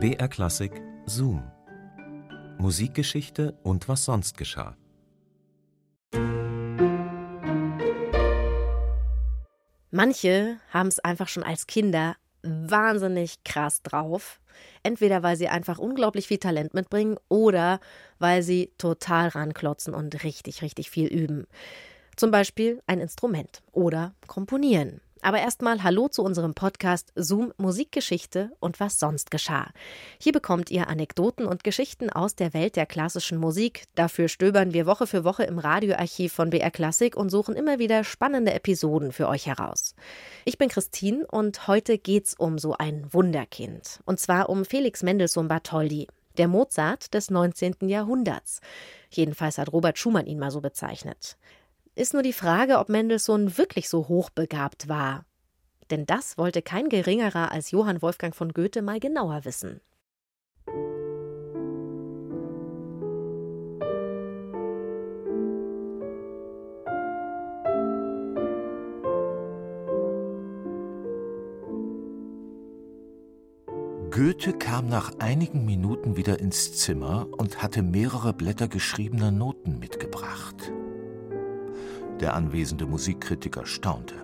BR Klassik Zoom. Musikgeschichte und was sonst geschah. Manche haben es einfach schon als Kinder wahnsinnig krass drauf. Entweder weil sie einfach unglaublich viel Talent mitbringen oder weil sie total ranklotzen und richtig, richtig viel üben. Zum Beispiel ein Instrument oder komponieren. Aber erstmal Hallo zu unserem Podcast Zoom Musikgeschichte und was sonst geschah. Hier bekommt ihr Anekdoten und Geschichten aus der Welt der klassischen Musik. Dafür stöbern wir Woche für Woche im Radioarchiv von BR Klassik und suchen immer wieder spannende Episoden für euch heraus. Ich bin Christine und heute geht's um so ein Wunderkind. Und zwar um Felix Mendelssohn Bartholdy, der Mozart des 19. Jahrhunderts. Jedenfalls hat Robert Schumann ihn mal so bezeichnet. Ist nur die Frage, ob Mendelssohn wirklich so hochbegabt war. Denn das wollte kein geringerer als Johann Wolfgang von Goethe mal genauer wissen. Goethe kam nach einigen Minuten wieder ins Zimmer und hatte mehrere Blätter geschriebener Noten mitgebracht. Der anwesende Musikkritiker staunte.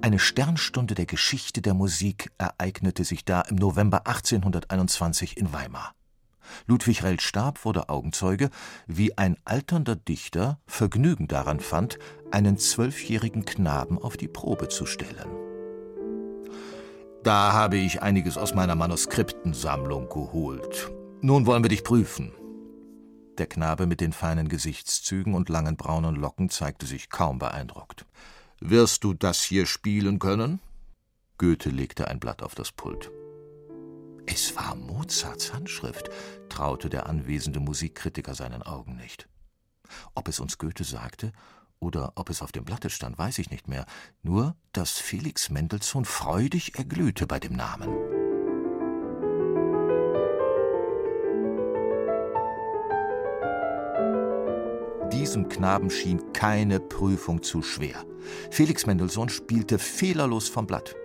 Eine Sternstunde der Geschichte der Musik ereignete sich da im November 1821 in Weimar. Ludwig Rell-Stab wurde Augenzeuge, wie ein alternder Dichter Vergnügen daran fand, einen zwölfjährigen Knaben auf die Probe zu stellen. Da habe ich einiges aus meiner Manuskriptensammlung geholt. Nun wollen wir dich prüfen. Der Knabe mit den feinen Gesichtszügen und langen braunen Locken zeigte sich kaum beeindruckt. Wirst du das hier spielen können? Goethe legte ein Blatt auf das Pult. Es war Mozarts Handschrift, traute der anwesende Musikkritiker seinen Augen nicht. Ob es uns Goethe sagte oder ob es auf dem Blatte stand, weiß ich nicht mehr, nur dass Felix Mendelssohn freudig erglühte bei dem Namen. Diesem Knaben schien keine Prüfung zu schwer. Felix Mendelssohn spielte fehlerlos vom Blatt.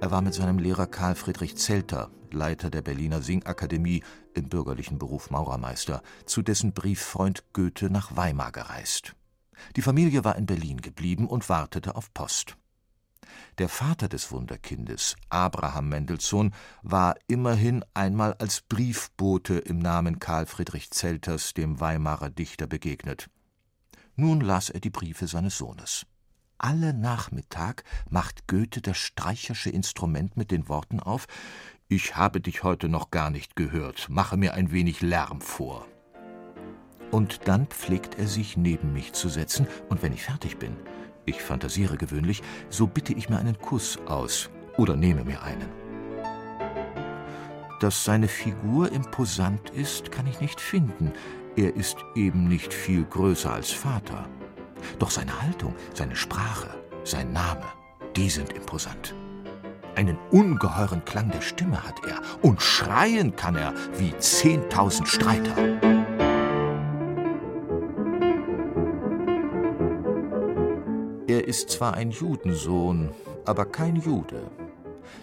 Er war mit seinem Lehrer Karl Friedrich Zelter, Leiter der Berliner Singakademie, im bürgerlichen Beruf Maurermeister, zu dessen Brieffreund Goethe nach Weimar gereist. Die Familie war in Berlin geblieben und wartete auf Post. Der Vater des Wunderkindes, Abraham Mendelssohn, war immerhin einmal als Briefbote im Namen Karl Friedrich Zelters dem Weimarer Dichter begegnet. Nun las er die Briefe seines Sohnes. Alle Nachmittag macht Goethe das streichersche Instrument mit den Worten auf Ich habe dich heute noch gar nicht gehört, mache mir ein wenig Lärm vor. Und dann pflegt er sich neben mich zu setzen, und wenn ich fertig bin, ich fantasiere gewöhnlich, so bitte ich mir einen Kuss aus oder nehme mir einen. Dass seine Figur imposant ist, kann ich nicht finden. Er ist eben nicht viel größer als Vater. Doch seine Haltung, seine Sprache, sein Name, die sind imposant. Einen ungeheuren Klang der Stimme hat er und schreien kann er wie zehntausend Streiter. Ist zwar ein Judensohn, aber kein Jude.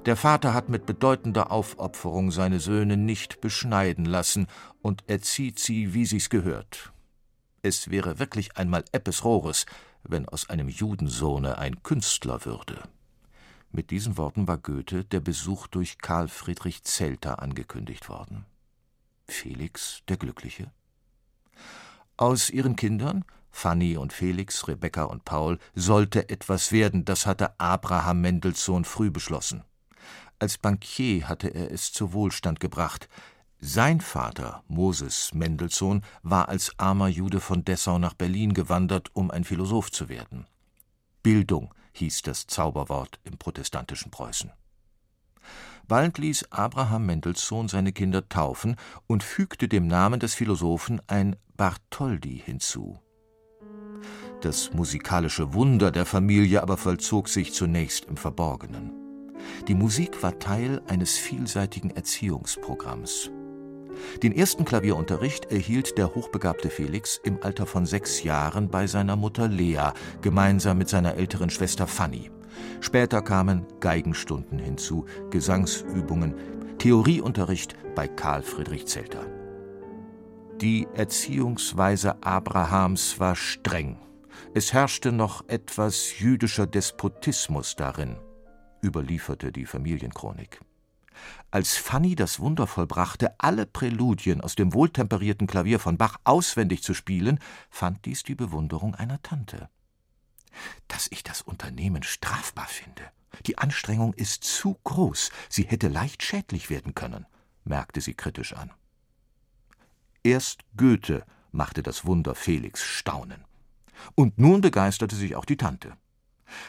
Der Vater hat mit bedeutender Aufopferung seine Söhne nicht beschneiden lassen und erzieht sie, wie sie's gehört. Es wäre wirklich einmal Eppes Rohres, wenn aus einem Judensohne ein Künstler würde. Mit diesen Worten war Goethe der Besuch durch Karl Friedrich Zelter angekündigt worden. Felix der Glückliche? Aus ihren Kindern Fanny und Felix, Rebecca und Paul, sollte etwas werden, das hatte Abraham Mendelssohn früh beschlossen. Als Bankier hatte er es zu Wohlstand gebracht. Sein Vater, Moses Mendelssohn, war als armer Jude von Dessau nach Berlin gewandert, um ein Philosoph zu werden. Bildung hieß das Zauberwort im protestantischen Preußen. Bald ließ Abraham Mendelssohn seine Kinder taufen und fügte dem Namen des Philosophen ein Bartholdy hinzu. Das musikalische Wunder der Familie aber vollzog sich zunächst im Verborgenen. Die Musik war Teil eines vielseitigen Erziehungsprogramms. Den ersten Klavierunterricht erhielt der hochbegabte Felix im Alter von sechs Jahren bei seiner Mutter Lea, gemeinsam mit seiner älteren Schwester Fanny. Später kamen Geigenstunden hinzu, Gesangsübungen, Theorieunterricht bei Karl Friedrich Zelter. Die Erziehungsweise Abrahams war streng. Es herrschte noch etwas jüdischer Despotismus darin, überlieferte die Familienchronik. Als Fanny das Wunder vollbrachte, alle Präludien aus dem wohltemperierten Klavier von Bach auswendig zu spielen, fand dies die Bewunderung einer Tante. Dass ich das Unternehmen strafbar finde. Die Anstrengung ist zu groß, sie hätte leicht schädlich werden können, merkte sie kritisch an. Erst Goethe machte das Wunder Felix staunen. Und nun begeisterte sich auch die Tante.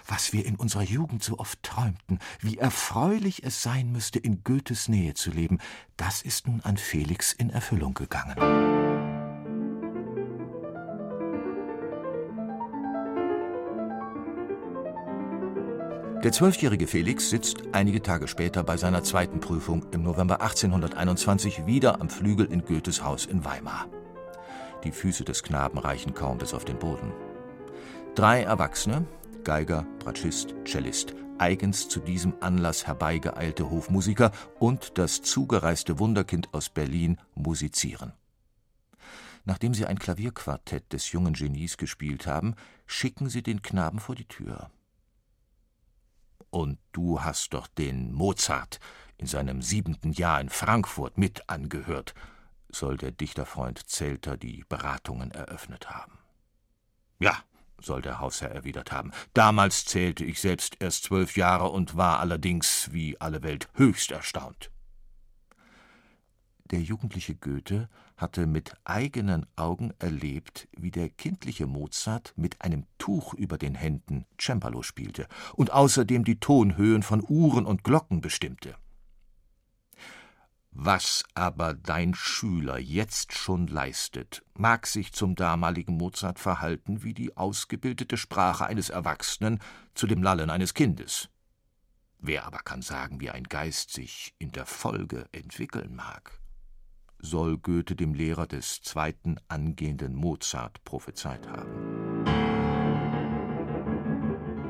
Was wir in unserer Jugend so oft träumten, wie erfreulich es sein müsste, in Goethes Nähe zu leben, das ist nun an Felix in Erfüllung gegangen. Der zwölfjährige Felix sitzt einige Tage später bei seiner zweiten Prüfung im November 1821 wieder am Flügel in Goethes Haus in Weimar. Die Füße des Knaben reichen kaum bis auf den Boden. Drei Erwachsene, Geiger, Bratschist, Cellist, eigens zu diesem Anlass herbeigeeilte Hofmusiker und das zugereiste Wunderkind aus Berlin musizieren. Nachdem sie ein Klavierquartett des jungen Genies gespielt haben, schicken sie den Knaben vor die Tür. Und du hast doch den Mozart in seinem siebenten Jahr in Frankfurt mit angehört, soll der Dichterfreund Zelter die Beratungen eröffnet haben. Ja, soll der Hausherr erwidert haben. Damals zählte ich selbst erst zwölf Jahre und war allerdings, wie alle Welt, höchst erstaunt. Der jugendliche Goethe hatte mit eigenen Augen erlebt, wie der kindliche Mozart mit einem Tuch über den Händen Cembalo spielte und außerdem die Tonhöhen von Uhren und Glocken bestimmte. Was aber dein Schüler jetzt schon leistet, mag sich zum damaligen Mozart verhalten wie die ausgebildete Sprache eines Erwachsenen zu dem Lallen eines Kindes. Wer aber kann sagen, wie ein Geist sich in der Folge entwickeln mag? Soll Goethe dem Lehrer des zweiten angehenden Mozart prophezeit haben.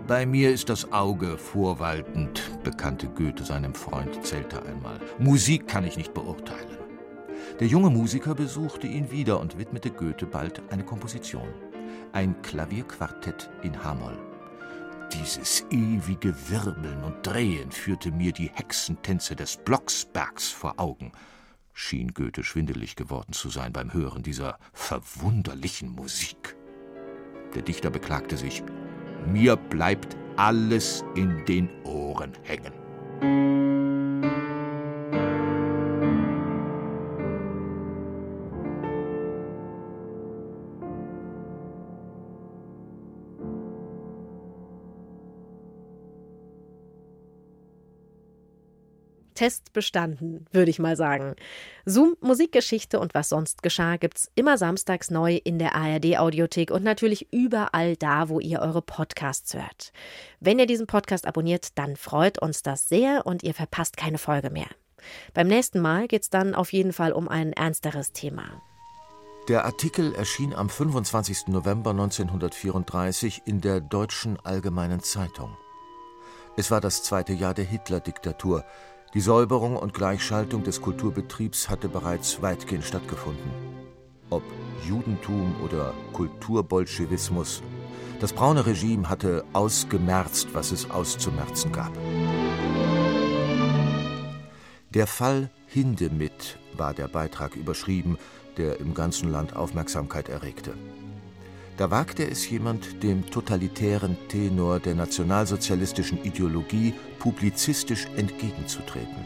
Bei mir ist das Auge vorwaltend, bekannte Goethe seinem Freund Zelter einmal. Musik kann ich nicht beurteilen. Der junge Musiker besuchte ihn wieder und widmete Goethe bald eine Komposition. Ein Klavierquartett in H-Moll. Dieses ewige Wirbeln und Drehen führte mir die Hexentänze des Blocksbergs vor Augen, schien Goethe schwindelig geworden zu sein beim Hören dieser verwunderlichen Musik. Der Dichter beklagte sich, mir bleibt alles in den Ohren hängen. Test bestanden, würde ich mal sagen. Zoom, Musikgeschichte und was sonst geschah gibt's immer samstags neu in der ARD Audiothek und natürlich überall da, wo ihr eure Podcasts hört. Wenn ihr diesen Podcast abonniert, dann freut uns das sehr und ihr verpasst keine Folge mehr. Beim nächsten Mal geht's dann auf jeden Fall um ein ernsteres Thema. Der Artikel erschien am 25. November 1934 in der Deutschen Allgemeinen Zeitung. Es war das zweite Jahr der Hitler-Diktatur. Die Säuberung und Gleichschaltung des Kulturbetriebs hatte bereits weitgehend stattgefunden. Ob Judentum oder Kulturbolschewismus, das braune Regime hatte ausgemerzt, was es auszumerzen gab. Der Fall Hindemith war der Beitrag überschrieben, der im ganzen Land Aufmerksamkeit erregte. Da wagte es jemand, dem totalitären Tenor der nationalsozialistischen Ideologie publizistisch entgegenzutreten.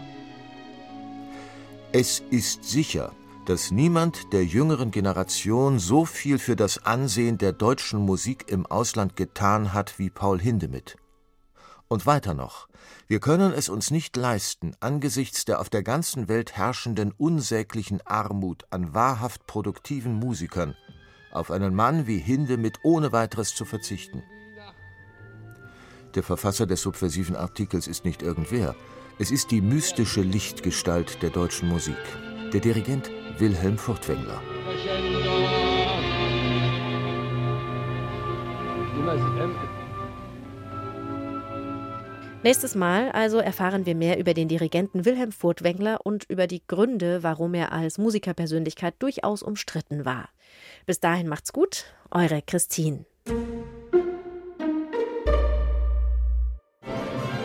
Es ist sicher, dass niemand der jüngeren Generation so viel für das Ansehen der deutschen Musik im Ausland getan hat wie Paul Hindemith. Und weiter noch, wir können es uns nicht leisten, angesichts der auf der ganzen Welt herrschenden unsäglichen Armut an wahrhaft produktiven Musikern auf einen Mann wie Hindemith ohne weiteres zu verzichten. Der Verfasser des subversiven Artikels ist nicht irgendwer. Es ist die mystische Lichtgestalt der deutschen Musik, der Dirigent Wilhelm Furtwängler. Nächstes Mal also erfahren wir mehr über den Dirigenten Wilhelm Furtwängler und über die Gründe, warum er als Musikerpersönlichkeit durchaus umstritten war. Bis dahin macht's gut, eure Christine.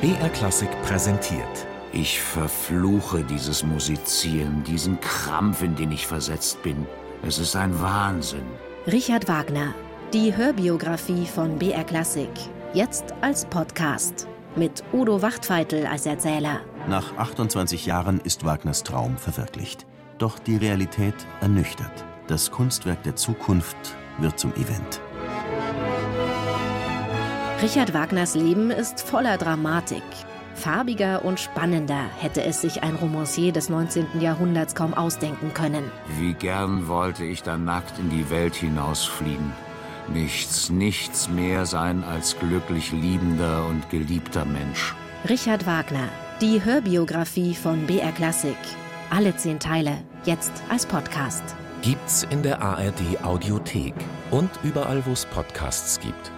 BR Klassik präsentiert. Ich verfluche dieses Musizieren, diesen Krampf, in den ich versetzt bin. Es ist ein Wahnsinn. Richard Wagner, die Hörbiografie von BR Klassik. Jetzt als Podcast. Mit Udo Wachtfeitel als Erzähler. Nach 28 Jahren ist Wagners Traum verwirklicht. Doch die Realität ernüchtert. Das Kunstwerk der Zukunft wird zum Event. Richard Wagners Leben ist voller Dramatik. Farbiger und spannender hätte es sich ein Romancier des 19. Jahrhunderts kaum ausdenken können. Wie gern wollte ich da nackt in die Welt hinausfliegen. Nichts, nichts mehr sein als glücklich liebender und geliebter Mensch. Richard Wagner, die Hörbiografie von BR Klassik. Alle zehn Teile, jetzt als Podcast. Gibt's in der ARD Audiothek und überall, wo es Podcasts gibt.